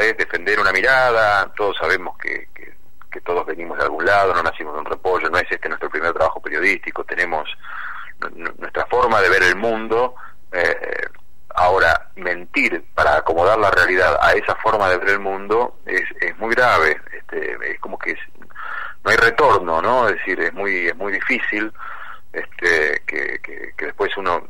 es defender una mirada, todos sabemos que, que, todos venimos de algún lado, no nacimos de un repollo, no es este nuestro primer trabajo periodístico, tenemos nuestra forma de ver el mundo. Eh, ahora, mentir para acomodar la realidad a esa forma de ver el mundo es, es muy grave, este, es como que no hay retorno, ¿no? Es decir, es muy, es muy difícil este, que, que después uno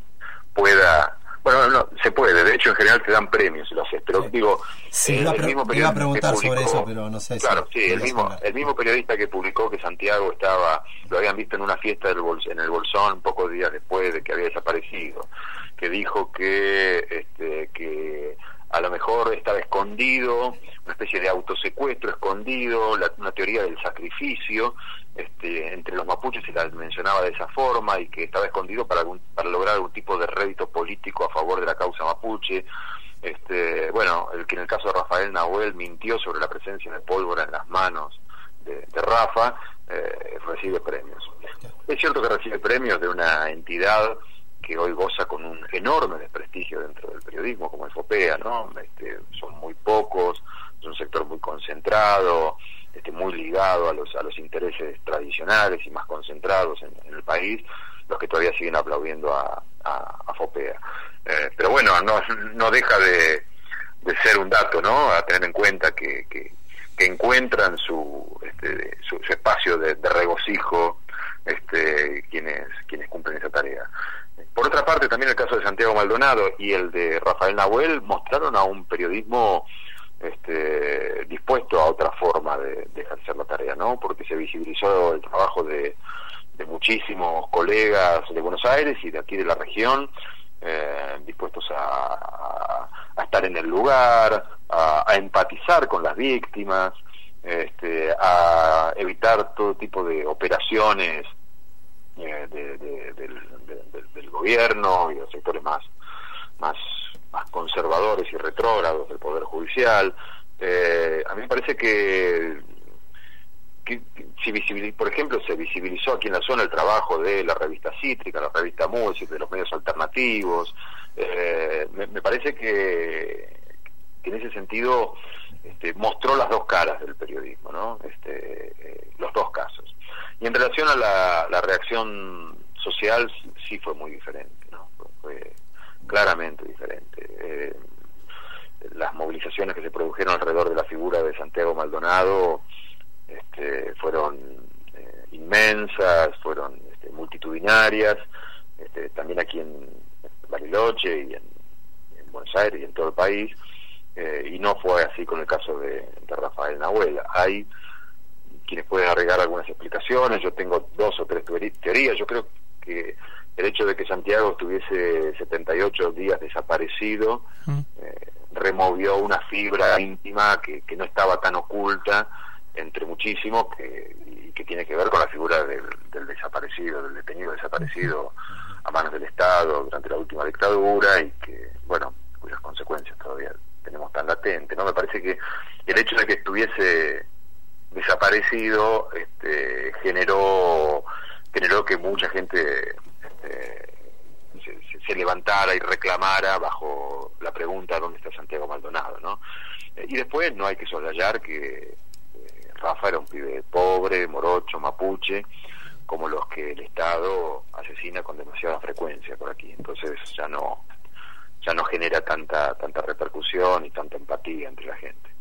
pueda bueno, no, se puede, de hecho en general te dan premios si lo haces, pero digo, sí, iba, el mismo iba a preguntar sobre eso, pero no sé Claro, sí, el mismo, el mismo periodista que publicó que Santiago estaba, lo habían visto en una fiesta del en el Bolsón pocos días después de que había desaparecido, que dijo que, este, que a lo mejor estaba escondido, una especie de autosecuestro escondido, una teoría del sacrificio este, entre los mapuches, se la mencionaba de esa forma, y que estaba escondido para, lograr algún tipo de rédito político a favor de la causa mapuche. Este, bueno, el que en el caso de Rafael Nahuel mintió sobre la presencia de pólvora en las manos de, Rafa, eh, recibe premios. Es cierto que recibe premios de una entidad que hoy goza con un enorme desprestigio dentro del periodismo, como el FOPEA, ¿no? Este, son muy pocos, es un sector muy concentrado, este, muy ligado a los, a los intereses tradicionales y más concentrados en, el país, los que todavía siguen aplaudiendo a, FOPEA. Eh, pero bueno, no, no deja de, de ser un dato, ¿no? A tener en cuenta que, que, encuentran su, este, su, espacio de, de regocijo este, quienes, quienes cumplen esa tarea. Por otra parte, también el caso de Santiago Maldonado y el de Rafael Nahuel mostraron a un periodismo este, dispuesto a otra forma de, ejercer la tarea, ¿no? Porque se visibilizó el trabajo de, muchísimos colegas de Buenos Aires y de aquí de la región, eh, dispuestos a, estar en el lugar, a, empatizar con las víctimas, este, a evitar todo tipo de operaciones eh, del, gobierno y los sectores más más más conservadores y retrógrados del Poder Judicial. Eh, a mí me parece que, que, si por ejemplo, se visibilizó aquí en la zona el trabajo de la revista Cítrica, la revista Música, de los medios alternativos. Eh, me, parece que, en ese sentido este, mostró las dos caras del periodismo, ¿no? Este, los dos casos. Y en relación a la, reacción social, sí fue muy diferente, ¿no? Fue, claramente diferente. Eh, las movilizaciones que se produjeron alrededor de la figura de Santiago Maldonado este, fueron eh, inmensas, fueron este, multitudinarias, este, también aquí en Bariloche y en, Buenos Aires y en todo el país, eh, y no fue así con el caso de, de Rafael Nahuel. Hay quienes pueden agregar algunas explicaciones, yo tengo dos o tres teorías, yo creo que el hecho de que Santiago estuviese 78 días desaparecido mm. eh, removió una fibra íntima que, que, no estaba tan oculta entre muchísimos que, y que tiene que ver con la figura del, desaparecido, del detenido desaparecido a manos del Estado durante la última dictadura y que, bueno, cuyas consecuencias todavía tenemos tan latente. ¿no? Me parece que el hecho de que estuviese desaparecido este, generó generó que mucha gente se, levantara y reclamara bajo la pregunta dónde está Santiago Maldonado, ¿no? Eh, y después no hay que soslayar que Rafa era un pibe pobre, morocho, mapuche, como los que el Estado asesina con demasiada frecuencia por aquí. Entonces ya no ya no genera tanta tanta repercusión y tanta empatía entre la gente.